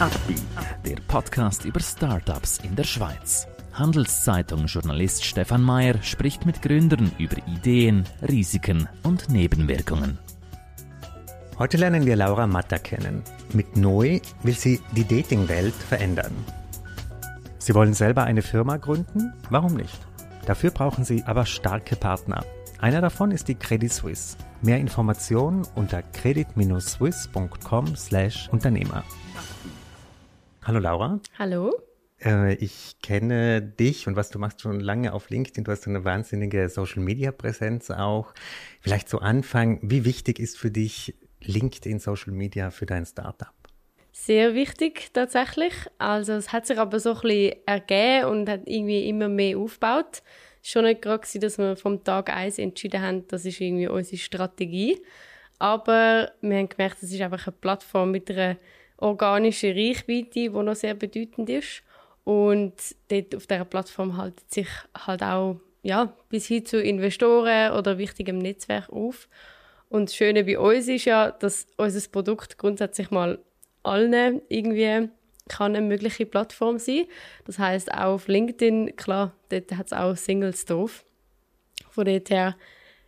Upbeat, der Podcast über Startups in der Schweiz. Handelszeitung-Journalist Stefan Mayer spricht mit Gründern über Ideen, Risiken und Nebenwirkungen. Heute lernen wir Laura Matter kennen. Mit Neu will sie die Datingwelt verändern. Sie wollen selber eine Firma gründen? Warum nicht? Dafür brauchen sie aber starke Partner. Einer davon ist die Credit Suisse. Mehr Informationen unter credit-swiss.com/Unternehmer. Hallo Laura. Hallo. Äh, ich kenne dich und was du machst schon lange auf LinkedIn. Du hast eine wahnsinnige Social Media Präsenz auch. Vielleicht zu Anfang, wie wichtig ist für dich LinkedIn Social Media für dein Startup? Sehr wichtig tatsächlich. Also es hat sich aber so ein bisschen ergeben und hat irgendwie immer mehr aufgebaut. Schon nicht gerade gewesen, dass wir vom Tag eins entschieden haben, das ist irgendwie unsere Strategie. Aber wir haben gemerkt, es ist einfach eine Plattform mit einer organischen Reichweite, die noch sehr bedeutend ist. Und dort auf dieser Plattform haltet sich halt auch ja, bis hin zu Investoren oder wichtigem Netzwerk auf. Und das Schöne bei uns ist ja, dass unser Produkt grundsätzlich mal allen irgendwie kann eine mögliche Plattform sein. Das heißt auch auf LinkedIn, klar, dort hat es auch Singles drauf. Von dort her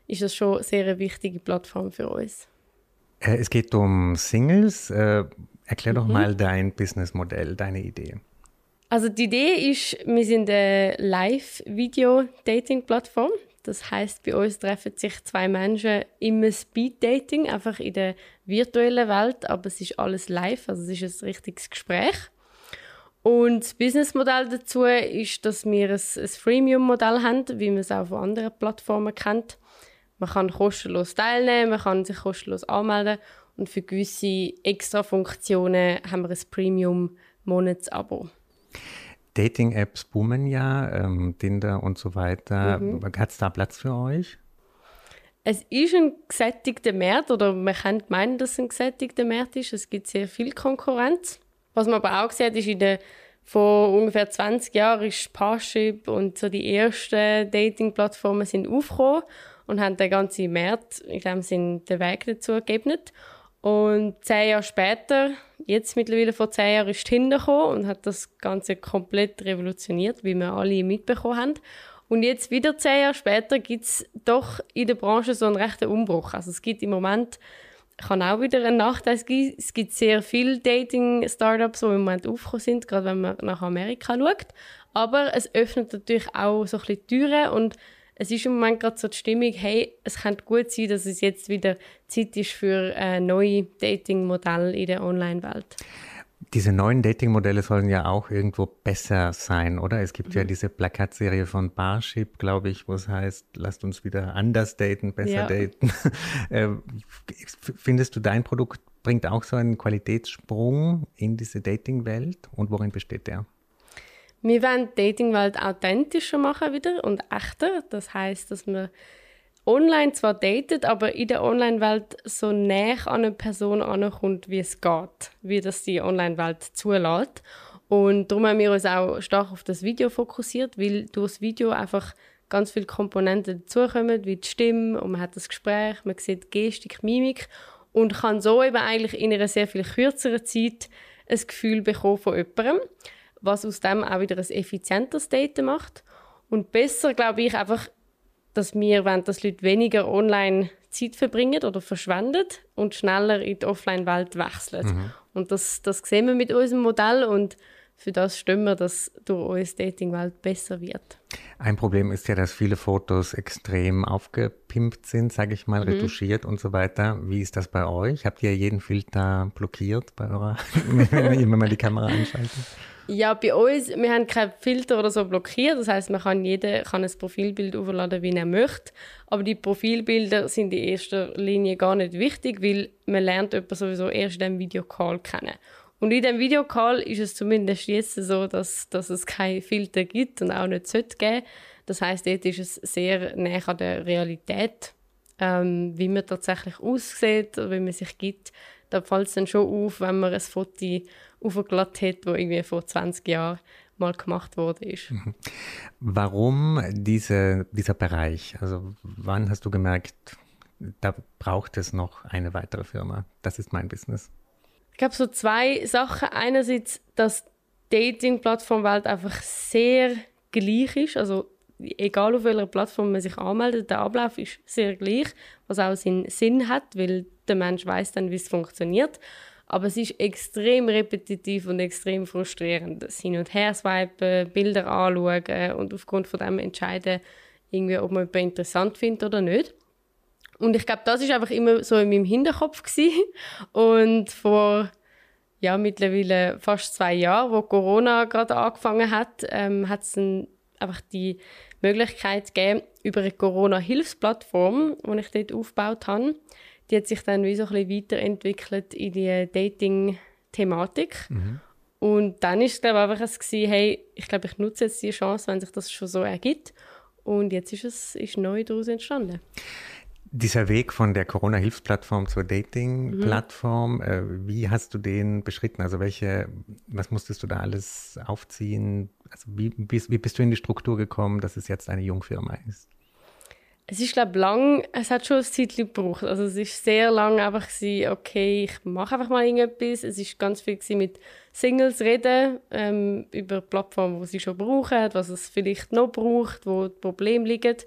ist das schon sehr eine wichtige Plattform für uns. Äh, es geht um Singles. Erklär doch mhm. mal dein Businessmodell, deine Idee. Also die Idee ist, wir sind eine Live-Video-Dating-Plattform. Das heißt, bei uns treffen sich zwei Menschen im Speed-Dating, einfach in der virtuellen Welt, aber es ist alles live, also es ist ein richtiges Gespräch. Und das Businessmodell dazu ist, dass wir ein, ein Freemium-Modell haben, wie man es auch von anderen Plattformen kennt. Man kann kostenlos teilnehmen, man kann sich kostenlos anmelden und für gewisse Extra-Funktionen haben wir ein Premium-Monatsabo. Dating-Apps boomen ja, ähm, Tinder und so weiter. Mhm. Hat es da Platz für euch? Es ist ein gesättigter Markt, oder man könnte meinen, dass es ein gesättigter Markt ist. Es gibt sehr viel Konkurrenz. Was man aber auch sieht, ist, in der, vor ungefähr 20 Jahren ist Parship und so die ersten Dating-Plattformen sind aufgekommen und haben den ganzen Markt, in dem Sinn, den Weg dazu gegeben. Und zehn Jahre später, jetzt mittlerweile vor zehn Jahren, ist Tinder gekommen und hat das Ganze komplett revolutioniert, wie wir alle mitbekommen haben. Und jetzt wieder zehn Jahre später gibt es doch in der Branche so einen rechten Umbruch. Also es gibt im Moment, kann auch wieder einen Nachteil geben, es gibt sehr viele Dating-Startups, die im Moment aufgekommen sind, gerade wenn man nach Amerika schaut. Aber es öffnet natürlich auch so ein bisschen Türen und es ist im Moment gerade so die Stimmung, hey, es könnte gut sein, dass es jetzt wieder Zeit ist für ein neues Dating-Modell in der Online-Welt. Diese neuen Dating-Modelle sollen ja auch irgendwo besser sein, oder? Es gibt mhm. ja diese Plakatserie von Barship, glaube ich, wo es heißt, lasst uns wieder anders daten, besser ja. daten. Äh, findest du, dein Produkt bringt auch so einen Qualitätssprung in diese Dating-Welt? Und worin besteht der? Wir wollen die Datingwelt authentischer machen wieder und echter. Das heißt, dass man online zwar datet, aber in der Online-Welt so näher an eine Person ankommt, wie es geht, wie das die Online-Welt zulässt. Und darum haben wir uns auch stark auf das Video fokussiert, weil durch das Video einfach ganz viele Komponenten dazukommen, wie die Stimme, und man hat das Gespräch, man sieht Gestik, Mimik und kann so eben eigentlich in einer sehr viel kürzeren Zeit ein Gefühl bekommen von jemandem was aus dem auch wieder ein effizienteres Daten macht. Und besser, glaube ich, einfach, dass wir wollen, dass Leute weniger online Zeit verbringen oder verschwenden und schneller in die Offline-Welt wechseln. Mhm. Und das, das sehen wir mit unserem Modell und für das stimmen wir, dass durch unsere Dating-Welt besser wird. Ein Problem ist ja, dass viele Fotos extrem aufgepimpt sind, sage ich mal, mhm. retuschiert und so weiter. Wie ist das bei euch? Habt ihr jeden Filter blockiert bei eurer, wenn man die Kamera einschaltet? Ja, bei uns, wir haben keinen Filter oder so blockiert. Das heißt, man kann jeder kann ein Profilbild aufladen, wie er möchte. Aber die Profilbilder sind in erster Linie gar nicht wichtig, weil man lernt jemanden sowieso erst in diesem Videocall kennen. Und in diesem Videocall ist es zumindest jetzt so, dass, dass es keinen Filter gibt und auch nicht sollte geben. Das heißt, dort ist es sehr näher an der Realität, ähm, wie man tatsächlich aussieht oder wie man sich gibt. Da fällt es dann schon auf, wenn man ein Foto aufgeladen hat, das irgendwie vor 20 Jahren mal gemacht wurde. Mhm. Warum diese, dieser Bereich? Also wann hast du gemerkt, da braucht es noch eine weitere Firma? Das ist mein Business. Ich glaube, so zwei Sachen. Einerseits, dass die Dating-Plattformwelt einfach sehr gleich ist. Also egal auf welcher Plattform man sich anmeldet, der Ablauf ist sehr gleich, was auch seinen Sinn hat, weil der Mensch weiß dann, wie es funktioniert. Aber es ist extrem repetitiv und extrem frustrierend. Das Hin- und Her swipen, Bilder anschauen und aufgrund von dem entscheiden, irgendwie, ob man jemanden interessant findet oder nicht. Und ich glaube, das ist einfach immer so in meinem Hinterkopf gewesen. Und vor ja, mittlerweile fast zwei Jahren, wo Corona gerade angefangen hat, ähm, hat es einfach die Möglichkeit gegeben, über eine Corona-Hilfsplattform, die ich dort aufgebaut habe, die hat sich dann wie so ein bisschen weiterentwickelt in die Dating-Thematik. Mhm. Und dann ist es glaube ich, einfach es gewesen, hey, ich glaube, ich nutze jetzt die Chance, wenn sich das schon so ergibt. Und jetzt ist es ist neu daraus entstanden. Dieser Weg von der Corona-Hilfsplattform zur Dating-Plattform, mhm. äh, wie hast du den beschritten? Also welche, was musstest du da alles aufziehen? Also wie, wie, wie bist du in die Struktur gekommen, dass es jetzt eine Jungfirma ist? Es ist, glaube lang, es hat schon ein Zeitchen gebraucht. Also es ist sehr lang einfach gewesen, okay, ich mache einfach mal irgendetwas. Es ist ganz viel mit Singles reden, ähm, über Plattformen, die sie schon brauchen, was es vielleicht noch braucht, wo die Probleme liegen.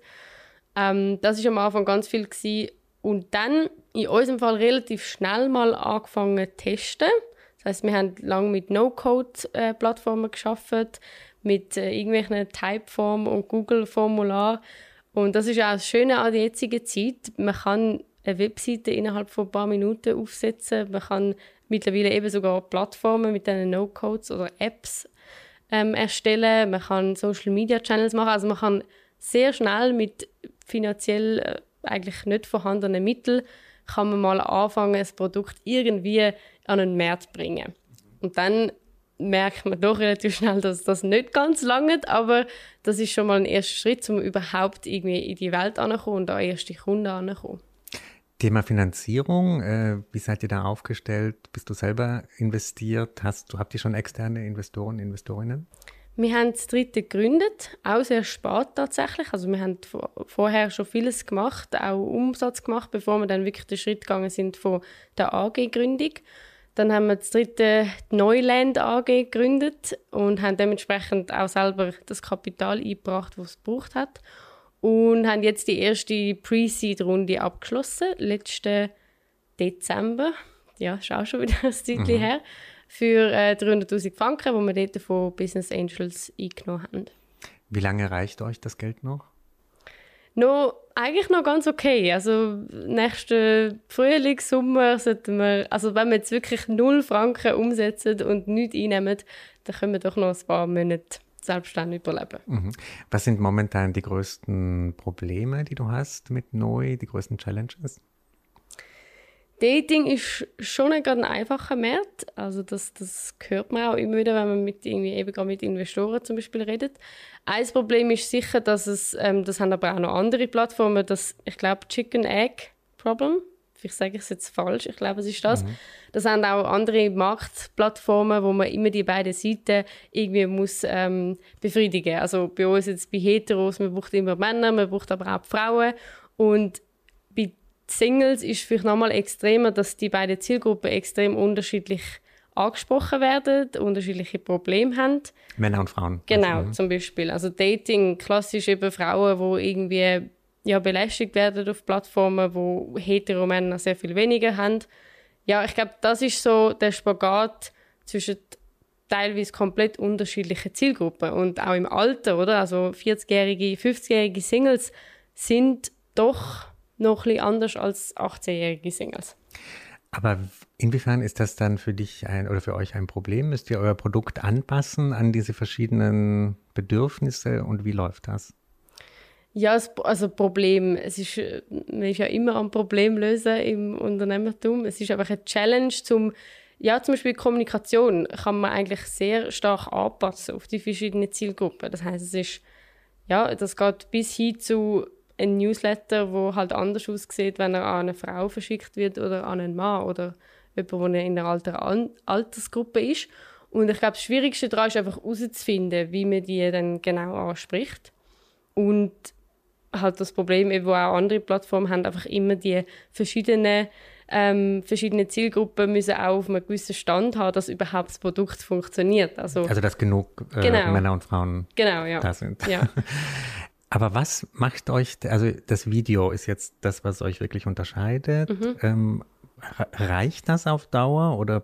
Ähm, das ist am Anfang ganz viel gewesen. Und dann in unserem Fall relativ schnell mal angefangen zu testen. Das heißt, wir haben lange mit No-Code-Plattformen geschafft, mit äh, irgendwelchen Typeformen und Google-Formularen und das ist auch das Schöne an der jetzigen Zeit. Man kann eine Webseite innerhalb von ein paar Minuten aufsetzen. Man kann mittlerweile eben sogar Plattformen mit diesen No-Codes oder Apps ähm, erstellen. Man kann Social-Media-Channels machen. Also man kann sehr schnell mit finanziell äh, eigentlich nicht vorhandenen Mitteln kann man mal anfangen, ein Produkt irgendwie an den Markt zu bringen. Und dann merkt man doch relativ schnell, dass das nicht ganz lange, aber das ist schon mal ein erster Schritt, um überhaupt irgendwie in die Welt anzukommen und an erste Kunden anzukommen. Thema Finanzierung, äh, wie seid ihr da aufgestellt? Bist du selber investiert? Hast du, habt ihr schon externe Investoren, Investorinnen? Wir haben das dritte gegründet, auch sehr spät tatsächlich. Also wir haben vorher schon vieles gemacht, auch Umsatz gemacht, bevor wir dann wirklich den Schritt gegangen sind von der AG-Gründung. Dann haben wir das dritte Neuland AG gegründet und haben dementsprechend auch selber das Kapital eingebracht, das es gebraucht hat. Und haben jetzt die erste Pre-Seed-Runde abgeschlossen, letzten Dezember. Ja, ist auch schon wieder ein Zeitchen mhm. her. Für äh, 300.000 Franken, die wir dort von Business Angels eingenommen haben. Wie lange reicht euch das Geld noch? Noch, eigentlich noch ganz okay. Also nächsten Frühling, Sommer sollten wir, also wenn wir jetzt wirklich null Franken umsetzen und nichts einnehmen, dann können wir doch noch ein paar Monate selbstständig überleben. Mhm. Was sind momentan die größten Probleme, die du hast mit Neu, die größten Challenges? Dating ist schon nicht ein einfacher Markt. Also das, das hört man auch immer wieder, wenn man mit, irgendwie eben mit Investoren zum Beispiel redet. Ein Problem ist sicher, dass es, ähm, das haben aber auch noch andere Plattformen, das, ich glaube, Chicken Egg Problem, vielleicht sage ich es jetzt falsch, ich glaube, es ist das. Mhm. Das haben auch andere Marktplattformen, wo man immer die beiden Seiten irgendwie muss ähm, befriedigen. Also bei uns jetzt bei Heteros, man braucht immer Männer, man braucht aber auch Frauen und Singles ist vielleicht nochmal extremer, dass die beiden Zielgruppen extrem unterschiedlich angesprochen werden, unterschiedliche Probleme haben. Männer und Frauen. Genau, also, zum Beispiel. Also Dating, klassisch eben Frauen, die irgendwie ja, belästigt werden auf Plattformen, wo hetero Männer sehr viel weniger haben. Ja, ich glaube, das ist so der Spagat zwischen teilweise komplett unterschiedlichen Zielgruppen und auch im Alter, oder? Also 40-jährige, 50-jährige Singles sind doch noch ein anders als 18-jährige Singles. Aber inwiefern ist das dann für dich ein oder für euch ein Problem? Müsst ihr euer Produkt anpassen an diese verschiedenen Bedürfnisse und wie läuft das? Ja, also Problem, es ist, man ist ja immer am Problem lösen im Unternehmertum. Es ist einfach eine Challenge zum, ja, zum Beispiel Kommunikation kann man eigentlich sehr stark anpassen auf die verschiedenen Zielgruppen. Das heißt, es ist, ja, das geht bis hin zu ein Newsletter, wo halt anders aussieht, wenn er an eine Frau verschickt wird oder an einen Mann oder jemand, der in einer alten Altersgruppe ist. Und ich glaube, das Schwierigste daran ist einfach herauszufinden, wie man die dann genau anspricht. Und halt das Problem, wo auch andere Plattformen haben, einfach immer die verschiedenen ähm, verschiedene Zielgruppen müssen auch auf einem gewissen Stand haben, dass überhaupt das Produkt funktioniert. Also, also dass genug äh, genau. Männer und Frauen genau, ja. da sind. Ja. Aber was macht euch, also das Video ist jetzt das, was euch wirklich unterscheidet. Mhm. Ähm, reicht das auf Dauer oder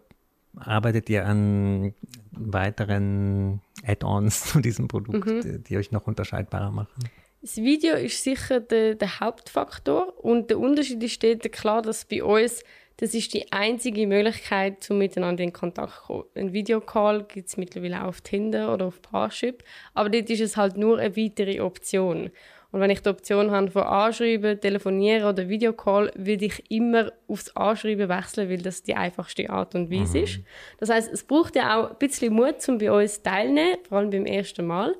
arbeitet ihr an weiteren Add-ons zu diesem Produkt, mhm. die euch noch unterscheidbarer machen? Das Video ist sicher der, der Hauptfaktor und der Unterschied ist klar, dass bei uns das ist die einzige Möglichkeit, um miteinander in Kontakt zu kommen. Ein Videocall gibt es mittlerweile auch auf Tinder oder auf Parship, aber dort ist es halt nur eine weitere Option. Und wenn ich die Option habe von Anschreiben, Telefonieren oder Videocall, würde ich immer aufs Anschreiben wechseln, weil das die einfachste Art und Weise mhm. ist. Das heißt, es braucht ja auch ein bisschen Mut, um bei uns teilzunehmen, vor allem beim ersten Mal.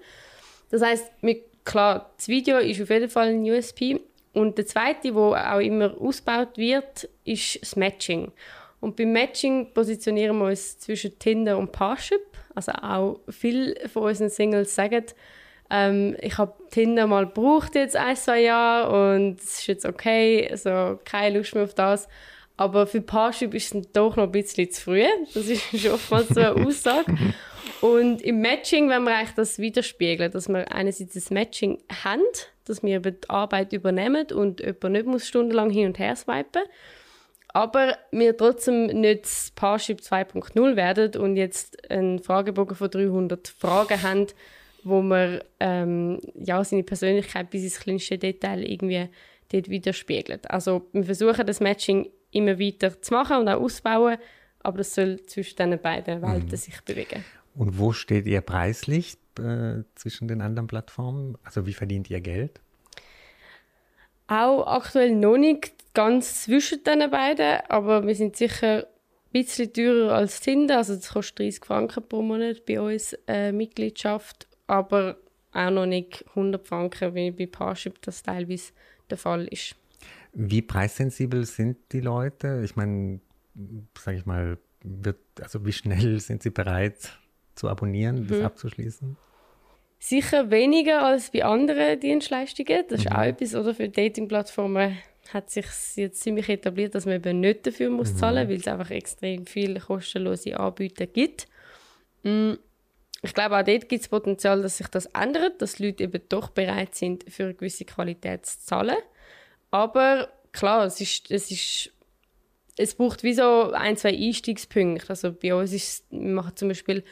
Das heißt, klar, das Video ist auf jeden Fall ein USP. Und der zweite, wo auch immer ausgebaut wird, ist das Matching. Und beim Matching positionieren wir uns zwischen Tinder und Parship. Also auch viele von unseren Singles sagen, ähm, ich habe Tinder mal gebraucht jetzt ein, zwei Jahre und es ist jetzt okay, also keine Lust mehr auf das. Aber für Parship ist es doch noch ein bisschen zu früh. Das ist oftmals so eine Aussage. Und im Matching wenn wir eigentlich das widerspiegeln, dass wir einerseits das Matching haben, dass wir die Arbeit übernehmen und jemand nicht muss stundenlang hin und her swipen aber wir trotzdem nicht das Parship 2.0 werden und jetzt einen Fragebogen von 300 Fragen haben, wo man ähm, ja, seine Persönlichkeit bis ins kleinste Detail irgendwie dort widerspiegelt. Also wir versuchen das Matching immer weiter zu machen und auch auszubauen, aber das soll zwischen diesen beiden Welten mhm. sich bewegen. Und wo steht ihr preislich äh, zwischen den anderen Plattformen? Also wie verdient ihr Geld? Auch aktuell noch nicht ganz zwischen den beiden, aber wir sind sicher ein bisschen teurer als Tinder. Also das kostet 30 Franken pro Monat bei uns äh, Mitgliedschaft, aber auch noch nicht 100 Franken, wie bei Parship das teilweise der Fall ist. Wie preissensibel sind die Leute? Ich meine, sage ich mal, wird, also wie schnell sind sie bereit, zu abonnieren, das mhm. abzuschließen? Sicher weniger als bei anderen Dienstleistungen. Das ist mhm. auch etwas, oder? Für Dating-Plattformen hat sich jetzt ziemlich etabliert, dass man eben nicht dafür muss mhm. zahlen muss, weil es einfach extrem viele kostenlose Anbieter gibt. Mm, ich glaube, auch dort gibt es Potenzial, dass sich das ändert, dass Leute eben doch bereit sind, für eine gewisse Qualität zu zahlen. Aber klar, es ist, es ist es braucht wie so ein, zwei Einstiegspunkte. Also bei uns ist wir machen zum Beispiel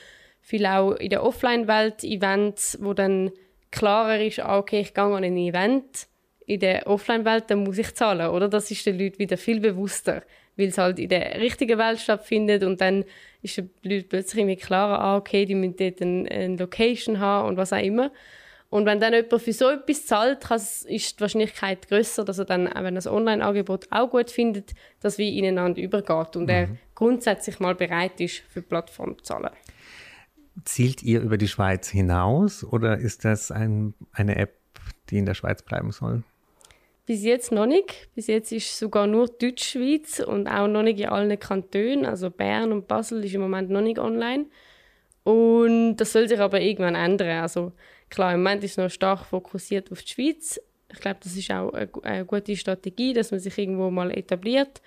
viel auch in der Offline-Welt Events, wo dann klarer ist, ah, okay, ich gehe an ein Event. In der Offline-Welt, dann muss ich zahlen, oder? Das ist den Leuten wieder viel bewusster, weil es halt in der richtigen Welt stattfindet und dann ist den Leuten plötzlich irgendwie klarer, ah, okay, die müssen dort eine, eine Location haben und was auch immer. Und wenn dann jemand für so etwas zahlt, ist die Wahrscheinlichkeit größer, dass er dann, wenn er das Online-Angebot auch gut findet, dass wie ineinander übergeht und mhm. er grundsätzlich mal bereit ist, für die Plattform zu zahlen. Zielt ihr über die Schweiz hinaus oder ist das ein, eine App, die in der Schweiz bleiben soll? Bis jetzt noch nicht. Bis jetzt ist sogar nur Deutschschweiz und auch noch nicht in allen Kantonen. Also Bern und Basel ist im Moment noch nicht online. Und das soll sich aber irgendwann ändern. Also klar, im Moment ist es noch stark fokussiert auf die Schweiz. Ich glaube, das ist auch eine, eine gute Strategie, dass man sich irgendwo mal etabliert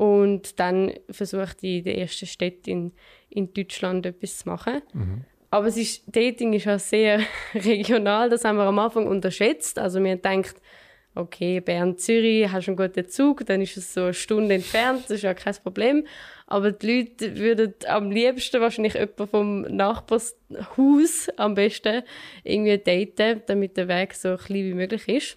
und dann versucht in den ersten Städten in, in Deutschland etwas zu machen. Mhm. Aber es ist, Dating ist auch sehr regional, das haben wir am Anfang unterschätzt. Also wir haben gedacht, okay, Bern-Zürich, hast du einen guten Zug, dann ist es so eine Stunde entfernt, das ist ja kein Problem. Aber die Leute würden am liebsten wahrscheinlich jemanden vom Nachbarshaus am besten irgendwie daten, damit der Weg so klein wie möglich ist.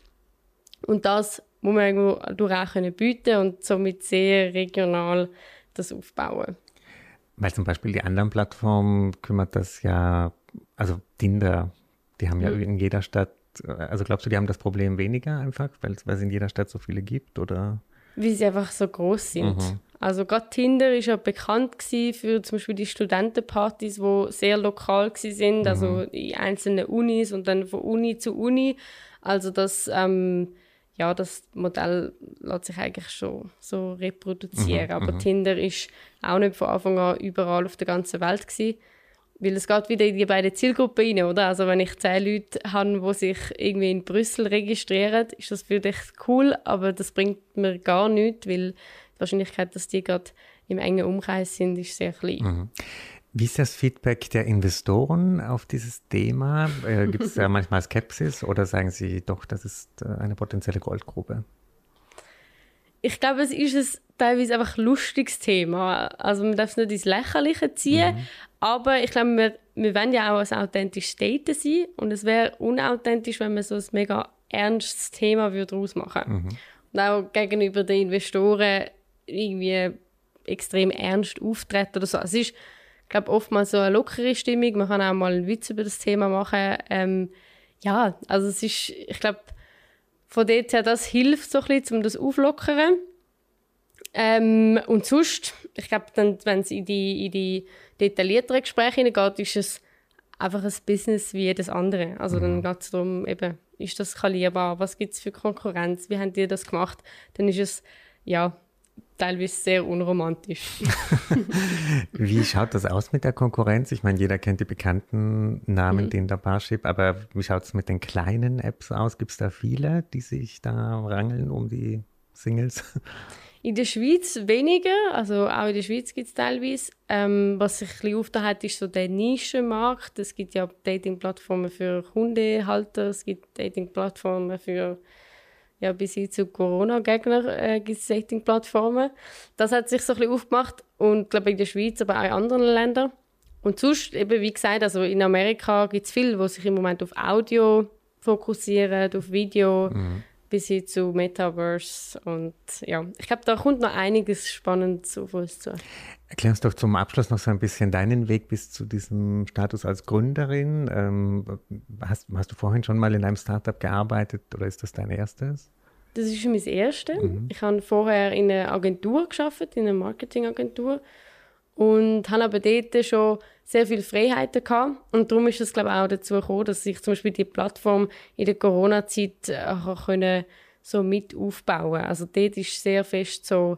Und das muss man irgendwo durch auch können bieten und somit sehr regional das aufbauen. Weil zum Beispiel die anderen Plattformen kümmert das ja, also Tinder, die haben ja mhm. in jeder Stadt, also glaubst du, die haben das Problem weniger einfach, weil, weil es in jeder Stadt so viele gibt oder? Wie sie einfach so groß sind. Mhm. Also gerade Tinder ist ja bekannt für zum Beispiel die Studentenpartys, wo sehr lokal sind, mhm. also in einzelnen Unis und dann von Uni zu Uni. Also das ähm, ja, das Modell lässt sich eigentlich schon so reproduzieren. Mhm, Aber mhm. Tinder ist auch nicht von Anfang an überall auf der ganzen Welt gewesen. Weil es geht wieder in die beiden Zielgruppen rein, oder? Also wenn ich zehn Leute habe, die sich irgendwie in Brüssel registrieren, ist das für dich cool, aber das bringt mir gar nichts, weil die Wahrscheinlichkeit, dass die gerade im engen Umkreis sind, ist sehr klein. Mhm. Wie ist das Feedback der Investoren auf dieses Thema? Äh, Gibt es da manchmal Skepsis oder sagen sie doch, das ist äh, eine potenzielle Goldgrube? Ich glaube, es ist ein teilweise einfach ein lustiges Thema. Also man darf es nicht ins Lächerliche ziehen, mhm. aber ich glaube, wir, wir wollen ja auch ein authentisches Daten sein und es wäre unauthentisch, wenn man so ein mega ernstes Thema daraus machen würde. Mhm. Und auch gegenüber den Investoren irgendwie extrem ernst auftreten oder so. Es ist glaube oftmals so eine lockere Stimmung. Man kann auch mal einen Witz über das Thema machen. Ähm, ja, also es ist, ich glaube, von dort her, das hilft so ein bisschen, um das auflockern. Ähm, und sonst, ich glaube, wenn es in die, in die detaillierteren Gespräche hineingeht, ist es einfach ein Business wie jedes andere. Also dann mhm. geht es darum, eben, ist das skalierbar? Was gibt es für Konkurrenz? Wie haben die das gemacht? Dann ist es, ja, teilweise sehr unromantisch. wie schaut das aus mit der Konkurrenz? Ich meine, jeder kennt die bekannten Namen, mhm. den der Barship, aber wie schaut es mit den kleinen Apps aus? Gibt es da viele, die sich da rangeln um die Singles? In der Schweiz weniger, also auch in der Schweiz gibt es teilweise. Ähm, was sich ein bisschen aufgetan hat, ist so der Nischenmarkt. Es gibt ja Dating-Plattformen für Hundehalter, es gibt Dating-Plattformen für ja, bis hin zu Corona-Gegner äh. Das hat sich so ein bisschen aufgemacht und glaube in der Schweiz, aber auch in anderen Ländern. Und sonst, eben wie gesagt, also in Amerika gibt es viele, die sich im Moment auf Audio fokussieren, auf Video, mhm. Bis hin zu Metaverse. Und ja, ich glaube, da kommt noch einiges Spannendes auf uns zu. Erklär uns doch zum Abschluss noch so ein bisschen deinen Weg bis zu diesem Status als Gründerin. Ähm, hast, hast, du vorhin schon mal in einem Startup gearbeitet oder ist das dein erstes? Das ist mein erstes. Mhm. Ich habe vorher in einer Agentur geschafft, in einer Marketingagentur und habe aber dort schon sehr viele Freiheiten gehabt. Und darum ist es glaube ich auch dazu gekommen, dass ich zum Beispiel die Plattform in der Corona-Zeit äh, so mit aufbauen. Also dort ist sehr fest so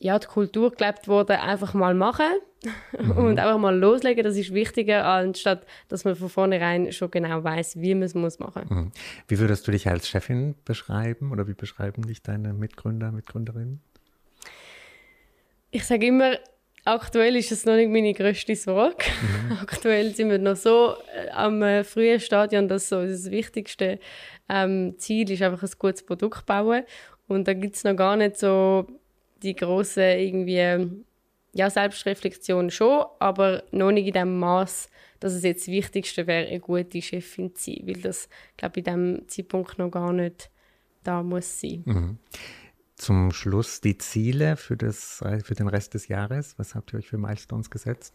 ja, die Kultur gelebt wurde, einfach mal machen mhm. und einfach mal loslegen. Das ist wichtiger, anstatt dass man von vornherein schon genau weiß, wie man es muss machen. Mhm. Wie würdest du dich als Chefin beschreiben oder wie beschreiben dich deine Mitgründer, Mitgründerinnen? Ich sage immer, aktuell ist es noch nicht meine größte Sorge. Mhm. Aktuell sind wir noch so äh, am äh, frühen Stadion, dass so das wichtigste ähm, Ziel ist einfach ein gutes Produkt bauen. Und da gibt es noch gar nicht so die große irgendwie ja Selbstreflexion schon, aber noch nicht in dem Maß, dass es jetzt das Wichtigste wäre, eine gute Chefin zu sein, weil das glaube ich in diesem Zeitpunkt noch gar nicht da muss sein. Mhm. Zum Schluss die Ziele für, das, für den Rest des Jahres. Was habt ihr euch für Milestones gesetzt?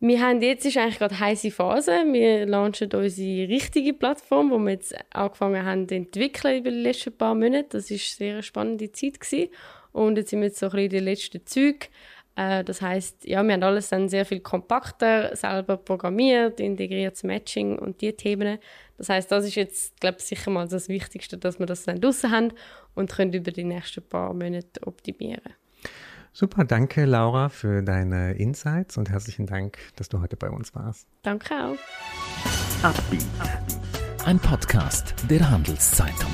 Wir haben jetzt ist eigentlich gerade heiße Phase. Wir launchen unsere richtige Plattform, die wir jetzt angefangen haben zu entwickeln über die letzten paar Monate. Das ist eine sehr spannende Zeit gewesen. Und jetzt sind wir jetzt so ein bisschen in den letzten Zügen. Äh, das heißt, ja, wir haben alles dann sehr viel kompakter selber programmiert, integriertes Matching und die Themen. Das heißt, das ist jetzt, glaube ich, sicher mal das Wichtigste, dass wir das dann draussen haben und können über die nächsten paar Monate optimieren. Super, danke Laura für deine Insights und herzlichen Dank, dass du heute bei uns warst. Danke auch. Ein Podcast der Handelszeitung.